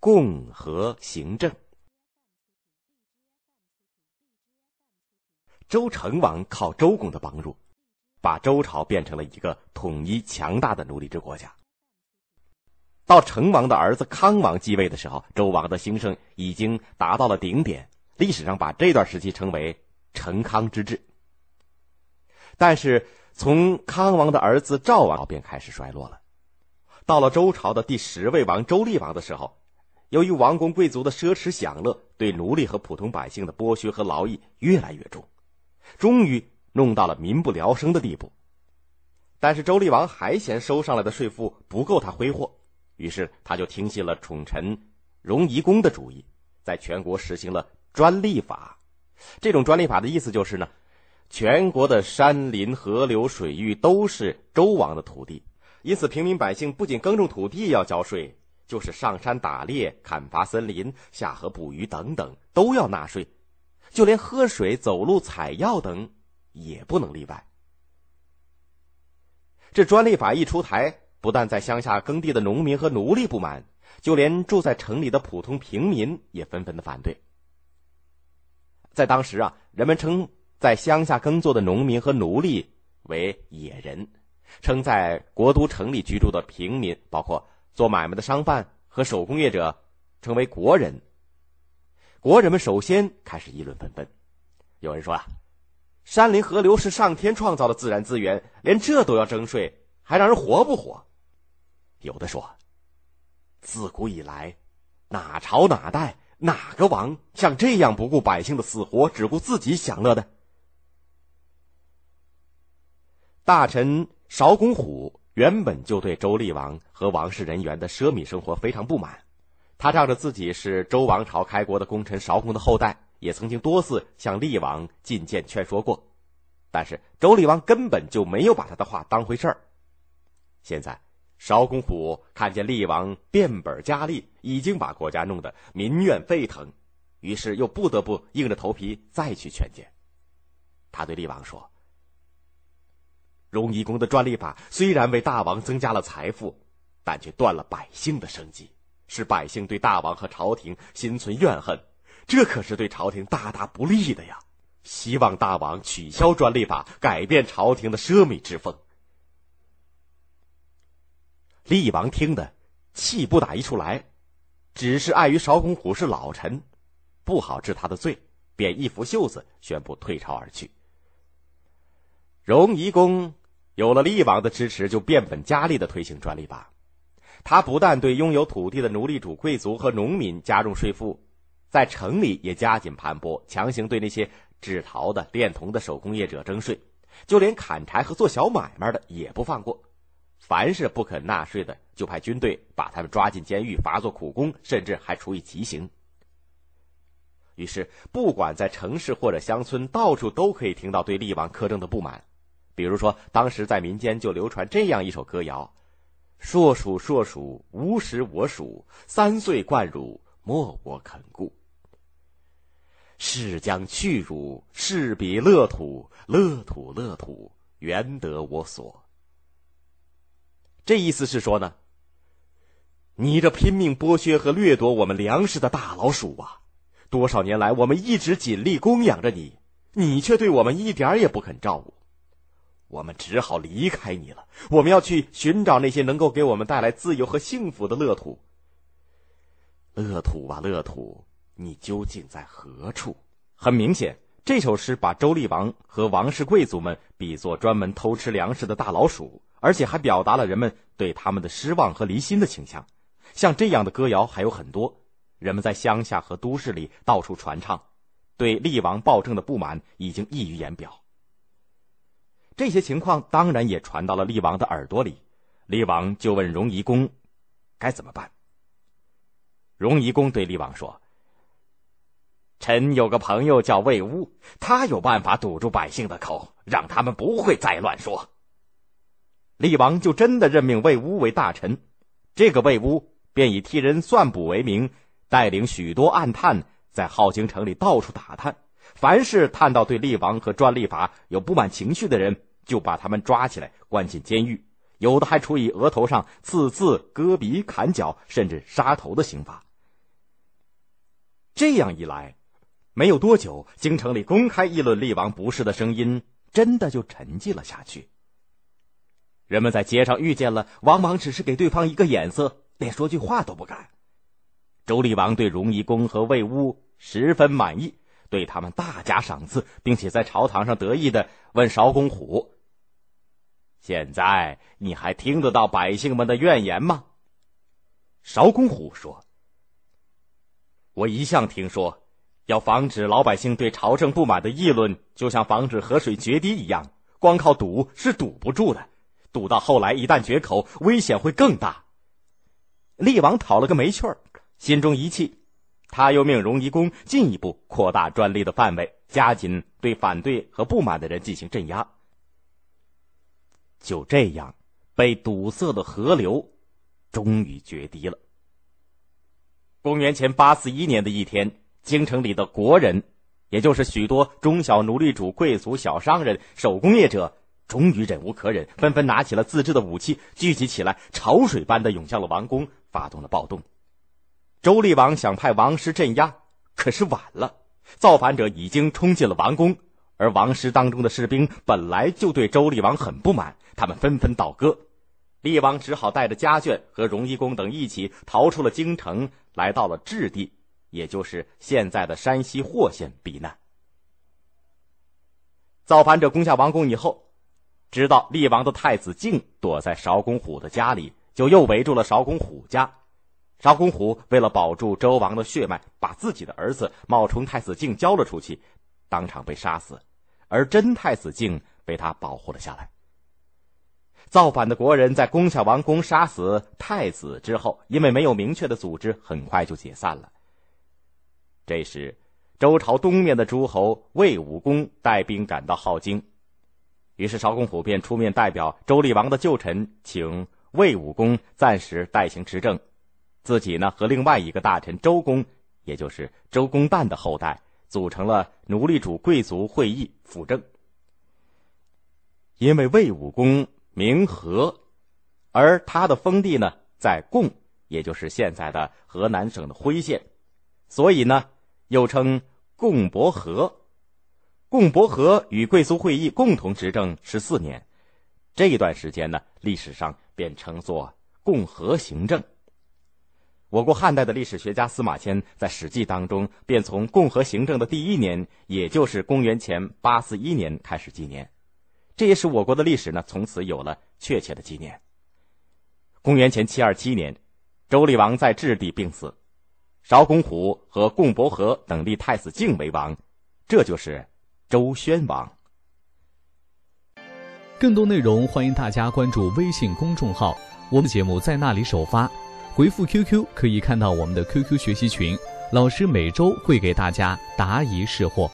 共和行政。周成王靠周公的帮助，把周朝变成了一个统一强大的奴隶制国家。到成王的儿子康王继位的时候，周王的兴盛已经达到了顶点，历史上把这段时期称为“成康之治”。但是从康王的儿子赵王便开始衰落了。到了周朝的第十位王周厉王的时候，由于王公贵族的奢侈享乐，对奴隶和普通百姓的剥削和劳役越来越重，终于弄到了民不聊生的地步。但是周厉王还嫌收上来的税赋不够他挥霍。于是，他就听信了宠臣荣夷公的主意，在全国实行了专利法。这种专利法的意思就是呢，全国的山林、河流、水域都是周王的土地，因此平民百姓不仅耕种土地要交税，就是上山打猎、砍伐森林、下河捕鱼等等都要纳税，就连喝水、走路、采药等也不能例外。这专利法一出台。不但在乡下耕地的农民和奴隶不满，就连住在城里的普通平民也纷纷的反对。在当时啊，人们称在乡下耕作的农民和奴隶为野人，称在国都城里居住的平民，包括做买卖的商贩和手工业者，称为国人。国人们首先开始议论纷纷，有人说啊，山林河流是上天创造的自然资源，连这都要征税，还让人活不活？有的说，自古以来，哪朝哪代哪个王像这样不顾百姓的死活，只顾自己享乐的？大臣邵公虎原本就对周厉王和王室人员的奢靡生活非常不满，他仗着自己是周王朝开国的功臣邵公的后代，也曾经多次向厉王进谏劝说过，但是周厉王根本就没有把他的话当回事儿。现在。邵公虎看见厉王变本加厉，已经把国家弄得民怨沸腾，于是又不得不硬着头皮再去劝谏。他对厉王说：“荣夷公的专利法虽然为大王增加了财富，但却断了百姓的生计，使百姓对大王和朝廷心存怨恨，这可是对朝廷大大不利的呀！希望大王取消专利法，改变朝廷的奢靡之风。”厉王听得气不打一处来，只是碍于邵公虎是老臣，不好治他的罪，便一拂袖子宣布退朝而去。荣夷公有了厉王的支持，就变本加厉的推行专利法。他不但对拥有土地的奴隶主、贵族和农民加重税赋，在城里也加紧盘剥，强行对那些制陶的、炼铜的手工业者征税，就连砍柴和做小买卖的也不放过。凡是不肯纳税的，就派军队把他们抓进监狱，罚做苦工，甚至还处以极刑。于是，不管在城市或者乡村，到处都可以听到对厉王苛政的不满。比如说，当时在民间就流传这样一首歌谣：“硕鼠硕鼠，无食我黍；三岁贯汝，莫我肯顾。是将去汝，是彼乐土，乐土乐土，原得我所。”这意思是说呢，你这拼命剥削和掠夺我们粮食的大老鼠啊，多少年来我们一直尽力供养着你，你却对我们一点也不肯照顾，我们只好离开你了。我们要去寻找那些能够给我们带来自由和幸福的乐土。乐土啊，乐土，你究竟在何处？很明显，这首诗把周厉王和王室贵族们比作专门偷吃粮食的大老鼠。而且还表达了人们对他们的失望和离心的倾向，像这样的歌谣还有很多，人们在乡下和都市里到处传唱，对厉王暴政的不满已经溢于言表。这些情况当然也传到了厉王的耳朵里，厉王就问荣夷公该怎么办。荣夷公对厉王说：“臣有个朋友叫魏乌，他有办法堵住百姓的口，让他们不会再乱说。”厉王就真的任命魏乌为大臣，这个魏乌便以替人算卜为名，带领许多暗探在镐京城里到处打探，凡是探到对厉王和专利法有不满情绪的人，就把他们抓起来关进监狱，有的还处以额头上刺字、割鼻、砍脚，甚至杀头的刑罚，这样一来，没有多久，京城里公开议论厉王不是的声音真的就沉寂了下去。人们在街上遇见了，往往只是给对方一个眼色，连说句话都不敢。周厉王对荣夷公和魏乌十分满意，对他们大加赏赐，并且在朝堂上得意的问邵公虎：“现在你还听得到百姓们的怨言吗？”邵公虎说。我一向听说，要防止老百姓对朝政不满的议论，就像防止河水决堤一样，光靠堵是堵不住的。堵到后来，一旦决口，危险会更大。厉王讨了个没趣儿，心中一气，他又命荣夷公进一步扩大专利的范围，加紧对反对和不满的人进行镇压。就这样，被堵塞的河流终于决堤了。公元前八四一年的一天，京城里的国人，也就是许多中小奴隶主、贵族、小商人、手工业者，终于忍无可忍，纷纷拿起了自制的武器，聚集起来，潮水般的涌向了王宫，发动了暴动。周厉王想派王师镇压，可是晚了，造反者已经冲进了王宫，而王师当中的士兵本来就对周厉王很不满，他们纷纷倒戈。厉王只好带着家眷和荣夷公等一起逃出了京城，来到了质地，也就是现在的山西霍县避难。造反者攻下王宫以后，知道厉王的太子敬躲在邵公虎的家里，就又围住了邵公虎家。邵公虎为了保住周王的血脉，把自己的儿子冒充太子敬交了出去，当场被杀死，而真太子敬被他保护了下来。造反的国人在攻下王宫、杀死太子之后，因为没有明确的组织，很快就解散了。这时，周朝东面的诸侯魏武公带兵赶到镐京，于是邵公虎便出面代表周厉王的旧臣，请魏武公暂时代行执政，自己呢和另外一个大臣周公，也就是周公旦的后代，组成了奴隶主贵族会议辅政。因为魏武公。名和，而他的封地呢在贡，也就是现在的河南省的辉县，所以呢又称贡伯和。贡伯和与贵族会议共同执政十四年，这一段时间呢历史上便称作共和行政。我国汉代的历史学家司马迁在《史记》当中便从共和行政的第一年，也就是公元前八四一年开始纪年。这也使我国的历史呢，从此有了确切的纪念。公元前七二七年，周厉王在质地病死，邵公虎和共伯和等立太子敬为王，这就是周宣王。更多内容欢迎大家关注微信公众号，我们节目在那里首发。回复 QQ 可以看到我们的 QQ 学习群，老师每周会给大家答疑释惑。